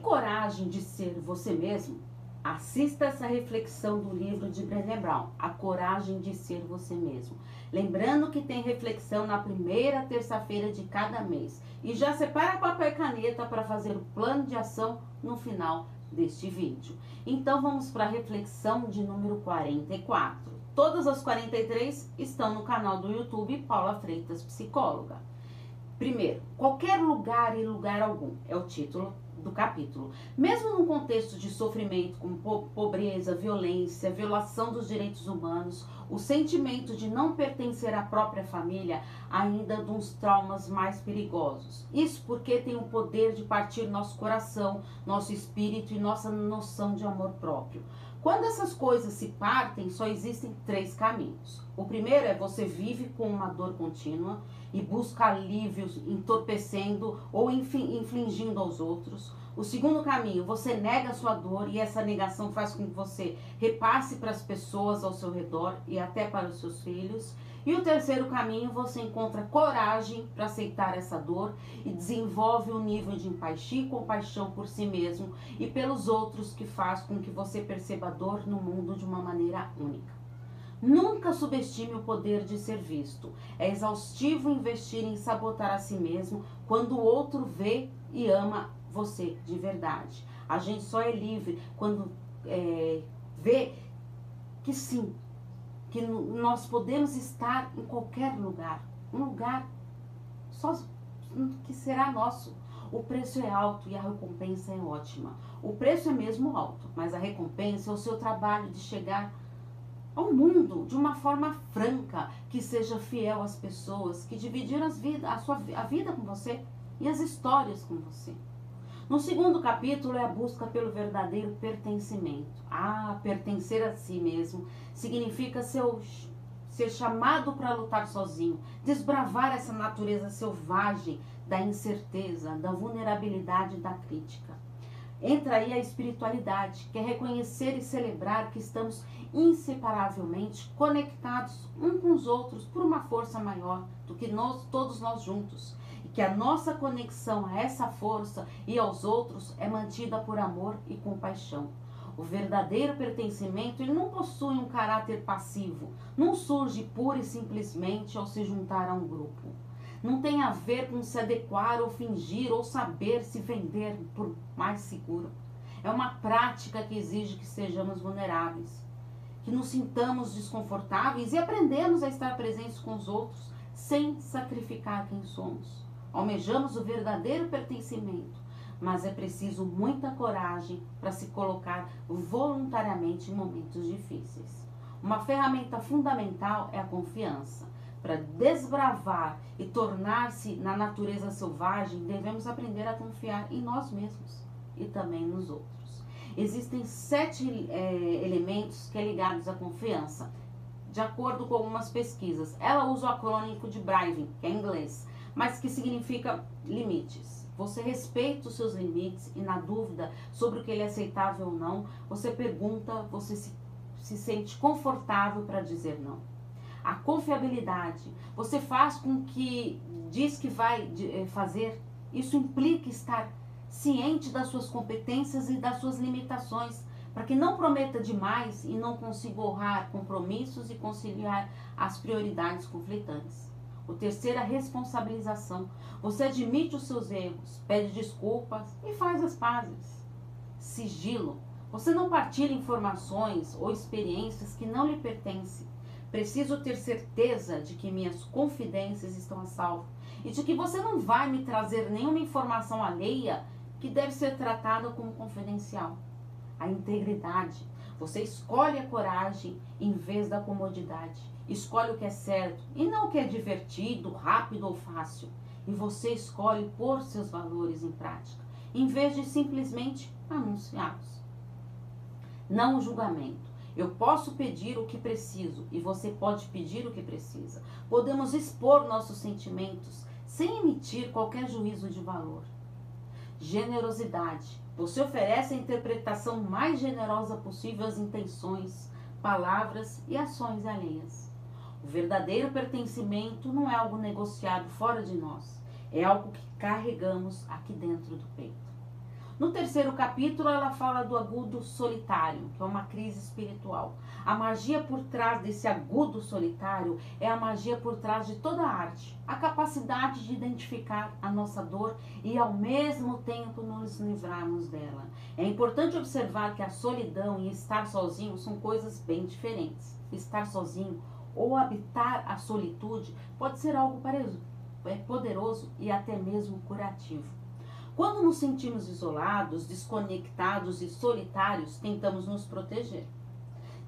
coragem de ser você mesmo? Assista essa reflexão do livro de Brené Brown, A Coragem de Ser Você Mesmo. Lembrando que tem reflexão na primeira terça-feira de cada mês. E já separa papel e caneta para fazer o plano de ação no final deste vídeo. Então vamos para a reflexão de número 44. Todas as 43 estão no canal do YouTube Paula Freitas Psicóloga. Primeiro, qualquer lugar e lugar algum é o título do capítulo. Mesmo num contexto de sofrimento, como pobreza, violência, violação dos direitos humanos, o sentimento de não pertencer à própria família ainda é dos traumas mais perigosos. Isso porque tem o poder de partir nosso coração, nosso espírito e nossa noção de amor próprio. Quando essas coisas se partem, só existem três caminhos. O primeiro é você vive com uma dor contínua e busca alívios entorpecendo ou infligindo aos outros. O segundo caminho, você nega a sua dor e essa negação faz com que você repasse para as pessoas ao seu redor e até para os seus filhos. E o terceiro caminho, você encontra coragem para aceitar essa dor e desenvolve um nível de empatia e compaixão por si mesmo e pelos outros que faz com que você perceba a dor no mundo de uma maneira única. Nunca subestime o poder de ser visto. É exaustivo investir em sabotar a si mesmo quando o outro vê e ama você de verdade. A gente só é livre quando é, vê que sim, que nós podemos estar em qualquer lugar, um lugar só que será nosso. O preço é alto e a recompensa é ótima. O preço é mesmo alto, mas a recompensa é o seu trabalho de chegar ao mundo de uma forma franca, que seja fiel às pessoas, que dividiram vida, a, sua, a vida com você e as histórias com você. No segundo capítulo é a busca pelo verdadeiro pertencimento. Ah, pertencer a si mesmo significa ser, chamado para lutar sozinho, desbravar essa natureza selvagem da incerteza, da vulnerabilidade da crítica. Entra aí a espiritualidade, que é reconhecer e celebrar que estamos inseparavelmente conectados uns com os outros por uma força maior do que nós, todos nós juntos que a nossa conexão a essa força e aos outros é mantida por amor e compaixão. O verdadeiro pertencimento ele não possui um caráter passivo, não surge pura e simplesmente ao se juntar a um grupo. Não tem a ver com se adequar ou fingir ou saber se vender por mais seguro. É uma prática que exige que sejamos vulneráveis, que nos sintamos desconfortáveis e aprendemos a estar presentes com os outros sem sacrificar quem somos. Almejamos o verdadeiro pertencimento, mas é preciso muita coragem para se colocar voluntariamente em momentos difíceis. Uma ferramenta fundamental é a confiança. Para desbravar e tornar-se na natureza selvagem, devemos aprender a confiar em nós mesmos e também nos outros. Existem sete é, elementos que é ligados à confiança, de acordo com algumas pesquisas. Ela usa o acrônico de Briving, que é inglês mas que significa limites. Você respeita os seus limites e, na dúvida sobre o que ele é aceitável ou não, você pergunta, você se, se sente confortável para dizer não. A confiabilidade, você faz com que diz que vai eh, fazer, isso implica estar ciente das suas competências e das suas limitações, para que não prometa demais e não consiga honrar compromissos e conciliar as prioridades conflitantes. O terceiro é a responsabilização. Você admite os seus erros, pede desculpas e faz as pazes. Sigilo. Você não partilha informações ou experiências que não lhe pertencem. Preciso ter certeza de que minhas confidências estão a salvo e de que você não vai me trazer nenhuma informação alheia que deve ser tratada como confidencial. A integridade. Você escolhe a coragem em vez da comodidade escolhe o que é certo e não o que é divertido, rápido ou fácil. E você escolhe pôr seus valores em prática, em vez de simplesmente anunciá-los. Não julgamento. Eu posso pedir o que preciso e você pode pedir o que precisa. Podemos expor nossos sentimentos sem emitir qualquer juízo de valor. Generosidade. Você oferece a interpretação mais generosa possível às intenções, palavras e ações alheias. O verdadeiro pertencimento não é algo negociado fora de nós, é algo que carregamos aqui dentro do peito. No terceiro capítulo, ela fala do agudo solitário, que é uma crise espiritual. A magia por trás desse agudo solitário é a magia por trás de toda a arte, a capacidade de identificar a nossa dor e ao mesmo tempo nos livrarmos dela. É importante observar que a solidão e estar sozinho são coisas bem diferentes. Estar sozinho ou habitar a solitude pode ser algo é, poderoso e até mesmo curativo. Quando nos sentimos isolados, desconectados e solitários, tentamos nos proteger.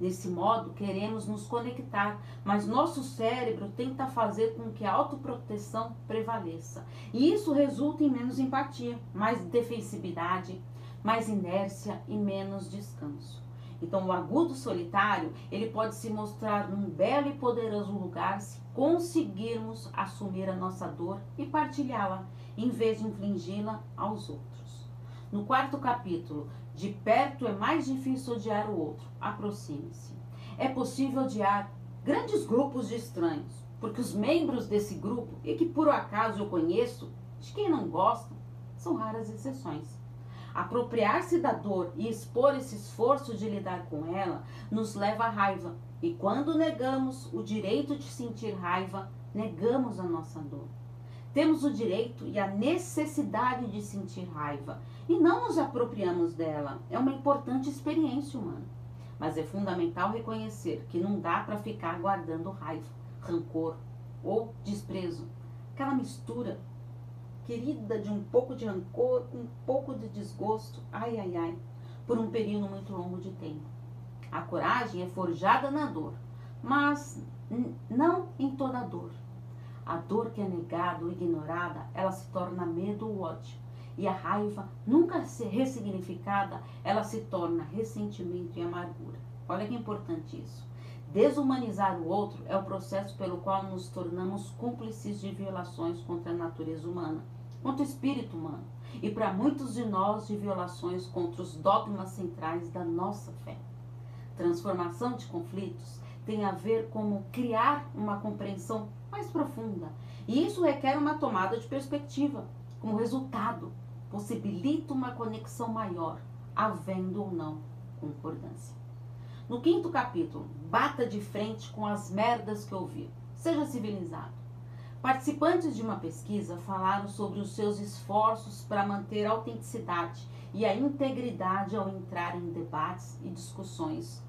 Desse modo, queremos nos conectar, mas nosso cérebro tenta fazer com que a autoproteção prevaleça. E isso resulta em menos empatia, mais defensividade, mais inércia e menos descanso. Então, o agudo solitário, ele pode se mostrar num belo e poderoso lugar se conseguirmos assumir a nossa dor e partilhá-la em vez de infligi-la aos outros. No quarto capítulo, de perto é mais difícil odiar o outro. Aproxime-se. É possível odiar grandes grupos de estranhos, porque os membros desse grupo, e que por acaso eu conheço, de quem não gostam, são raras exceções. Apropriar-se da dor e expor esse esforço de lidar com ela nos leva à raiva. E quando negamos o direito de sentir raiva, negamos a nossa dor. Temos o direito e a necessidade de sentir raiva e não nos apropriamos dela. É uma importante experiência humana. Mas é fundamental reconhecer que não dá para ficar guardando raiva, rancor ou desprezo. Aquela mistura querida de um pouco de rancor, um pouco de desgosto, ai ai ai, por um período muito longo de tempo. A coragem é forjada na dor, mas não em toda dor. A dor que é negada ou ignorada, ela se torna medo ou ódio. E a raiva, nunca ressignificada, ela se torna ressentimento e amargura. Olha que importante isso. Desumanizar o outro é o processo pelo qual nos tornamos cúmplices de violações contra a natureza humana, contra o espírito humano e para muitos de nós de violações contra os dogmas centrais da nossa fé. Transformação de conflitos tem a ver com criar uma compreensão mais profunda. E isso requer uma tomada de perspectiva. Como resultado, possibilita uma conexão maior, havendo ou não concordância. No quinto capítulo, bata de frente com as merdas que ouviu. Seja civilizado. Participantes de uma pesquisa falaram sobre os seus esforços para manter a autenticidade e a integridade ao entrar em debates e discussões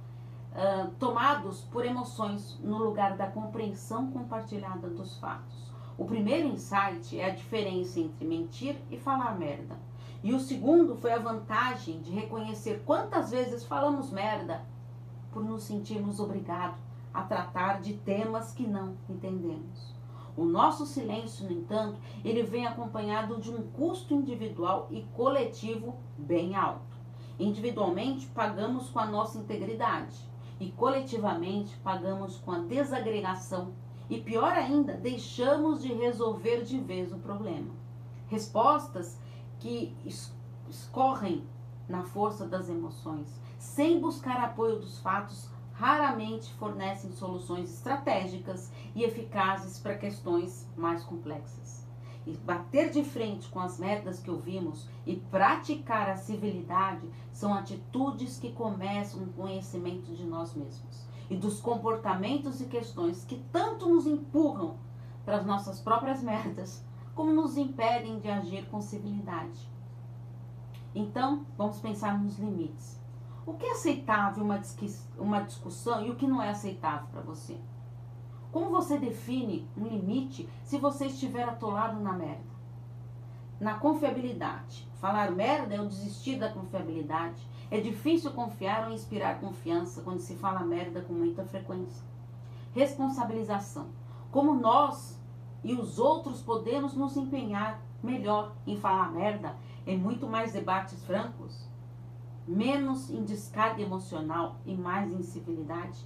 uh, tomados por emoções no lugar da compreensão compartilhada dos fatos. O primeiro insight é a diferença entre mentir e falar merda. E o segundo foi a vantagem de reconhecer quantas vezes falamos merda por nos sentirmos obrigados a tratar de temas que não entendemos. O nosso silêncio, no entanto, ele vem acompanhado de um custo individual e coletivo bem alto. Individualmente, pagamos com a nossa integridade e coletivamente pagamos com a desagregação e pior ainda, deixamos de resolver de vez o problema. Respostas que escorrem na força das emoções, sem buscar apoio dos fatos, raramente fornecem soluções estratégicas e eficazes para questões mais complexas e bater de frente com as metas que ouvimos e praticar a civilidade são atitudes que começam o conhecimento de nós mesmos e dos comportamentos e questões que tanto nos empurram para as nossas próprias metas, como nos impedem de agir com civilidade. Então, vamos pensar nos limites. O que é aceitável uma, uma discussão e o que não é aceitável para você? Como você define um limite se você estiver atolado na merda? Na confiabilidade. Falar merda é o desistir da confiabilidade. É difícil confiar ou inspirar confiança quando se fala merda com muita frequência. Responsabilização. Como nós e os outros podemos nos empenhar melhor em falar merda em muito mais debates francos, menos em descarga emocional e mais em civilidade.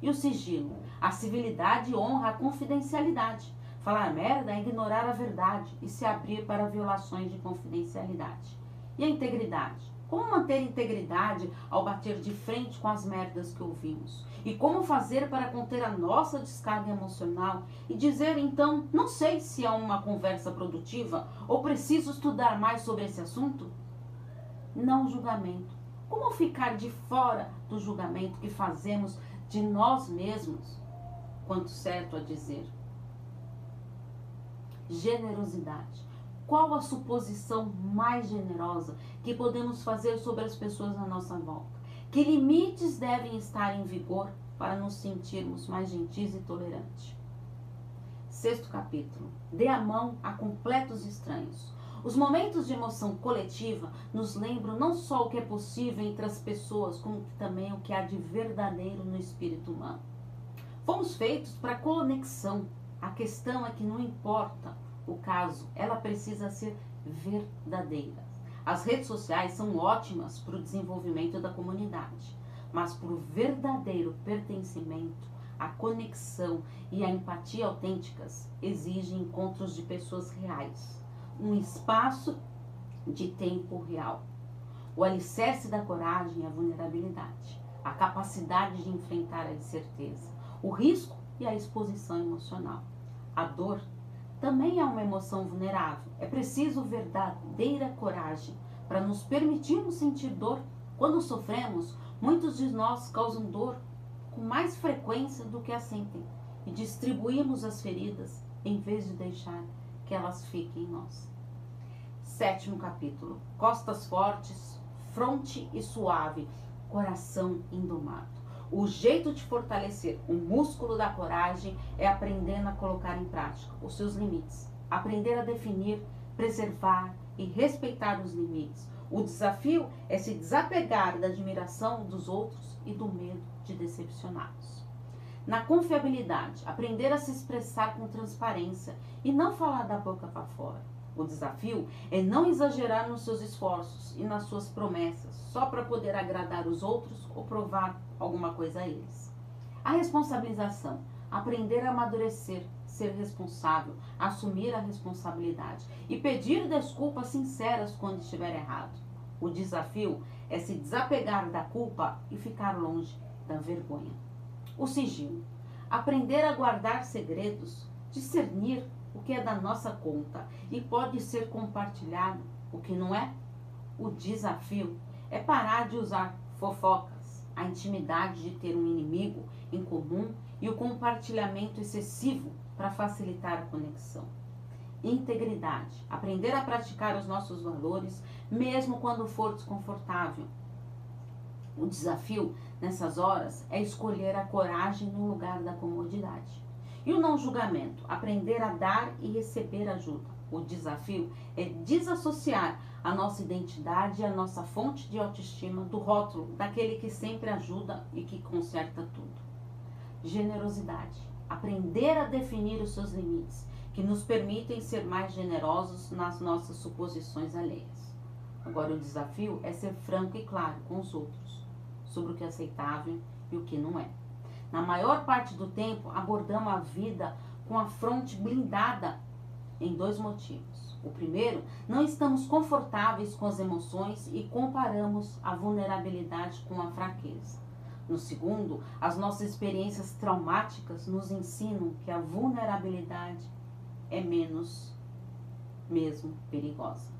E o sigilo? A civilidade honra a confidencialidade. Falar merda é ignorar a verdade e se abrir para violações de confidencialidade. E a integridade? Como manter integridade ao bater de frente com as merdas que ouvimos? E como fazer para conter a nossa descarga emocional e dizer então, não sei se é uma conversa produtiva ou preciso estudar mais sobre esse assunto? não julgamento. Como ficar de fora do julgamento que fazemos de nós mesmos? Quanto certo a dizer. Generosidade. Qual a suposição mais generosa que podemos fazer sobre as pessoas à nossa volta? Que limites devem estar em vigor para nos sentirmos mais gentis e tolerantes? Sexto capítulo. Dê a mão a completos estranhos. Os momentos de emoção coletiva nos lembram não só o que é possível entre as pessoas, como também o que há de verdadeiro no espírito humano. Fomos feitos para conexão. A questão é que não importa o caso, ela precisa ser verdadeira. As redes sociais são ótimas para o desenvolvimento da comunidade, mas para o verdadeiro pertencimento, a conexão e a empatia autênticas exigem encontros de pessoas reais, um espaço de tempo real. O alicerce da coragem é a vulnerabilidade, a capacidade de enfrentar a incerteza, o risco e a exposição emocional. A dor também é uma emoção vulnerável. É preciso verdadeira coragem para nos permitirmos sentir dor. Quando sofremos, muitos de nós causam dor com mais frequência do que a sentem e distribuímos as feridas em vez de deixar que elas fiquem em nós. Sétimo capítulo: Costas fortes, fronte e suave, coração indomado. O jeito de fortalecer o músculo da coragem é aprendendo a colocar em prática os seus limites, aprender a definir, preservar e respeitar os limites. O desafio é se desapegar da admiração dos outros e do medo de decepcioná-los. Na confiabilidade, aprender a se expressar com transparência e não falar da boca para fora. O desafio é não exagerar nos seus esforços e nas suas promessas, só para poder agradar os outros ou provar alguma coisa a eles. A responsabilização, aprender a amadurecer, ser responsável, assumir a responsabilidade e pedir desculpas sinceras quando estiver errado. O desafio é se desapegar da culpa e ficar longe da vergonha. O sigilo, aprender a guardar segredos, discernir o que é da nossa conta e pode ser compartilhado, o que não é. O desafio é parar de usar fofocas, a intimidade de ter um inimigo em comum e o compartilhamento excessivo para facilitar a conexão. Integridade, aprender a praticar os nossos valores, mesmo quando for desconfortável. O desafio nessas horas é escolher a coragem no lugar da comodidade. E o não julgamento, aprender a dar e receber ajuda. O desafio é desassociar a nossa identidade e a nossa fonte de autoestima do rótulo daquele que sempre ajuda e que conserta tudo. Generosidade, aprender a definir os seus limites, que nos permitem ser mais generosos nas nossas suposições alheias. Agora, o desafio é ser franco e claro com os outros sobre o que é aceitável e o que não é. Na maior parte do tempo, abordamos a vida com a fronte blindada em dois motivos. O primeiro, não estamos confortáveis com as emoções e comparamos a vulnerabilidade com a fraqueza. No segundo, as nossas experiências traumáticas nos ensinam que a vulnerabilidade é menos mesmo perigosa.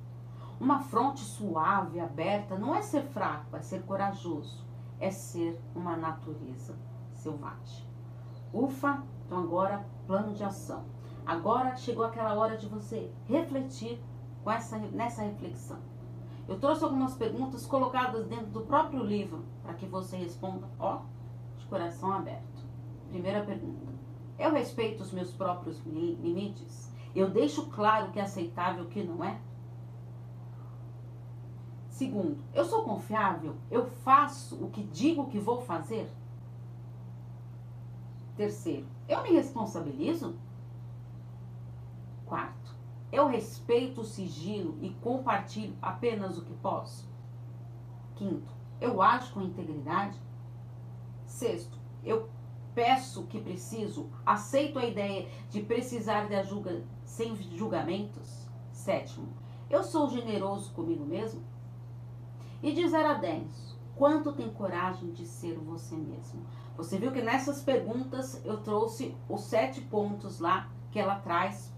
Uma fronte suave, aberta, não é ser fraco, é ser corajoso, é ser uma natureza selvagem. Ufa, então agora plano de ação. Agora chegou aquela hora de você refletir com essa, nessa reflexão. Eu trouxe algumas perguntas colocadas dentro do próprio livro para que você responda, ó, de coração aberto. Primeira pergunta: Eu respeito os meus próprios limites? Eu deixo claro o que é aceitável e o que não é? Segundo, eu sou confiável? Eu faço o que digo que vou fazer? Terceiro, eu me responsabilizo? Quarto, eu respeito o sigilo e compartilho apenas o que posso? Quinto, eu ajo com integridade? Sexto, eu peço o que preciso, aceito a ideia de precisar de ajuda sem julgamentos? Sétimo, eu sou generoso comigo mesmo? E de 0 a 10, quanto tem coragem de ser você mesmo? Você viu que nessas perguntas eu trouxe os sete pontos lá que ela traz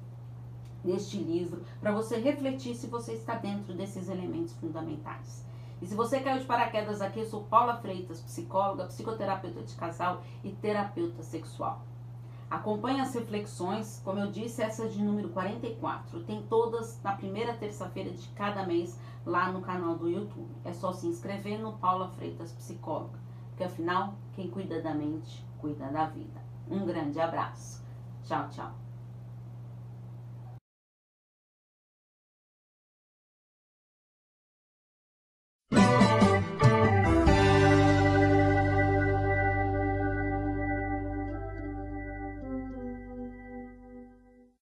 neste livro para você refletir se você está dentro desses elementos fundamentais. E se você caiu de paraquedas aqui, eu sou Paula Freitas, psicóloga, psicoterapeuta de casal e terapeuta sexual. Acompanhe as reflexões, como eu disse, essa é de número 44. Tem todas na primeira terça-feira de cada mês lá no canal do YouTube. É só se inscrever no Paula Freitas Psicóloga, porque afinal, quem cuida da mente, cuida da vida. Um grande abraço. Tchau, tchau.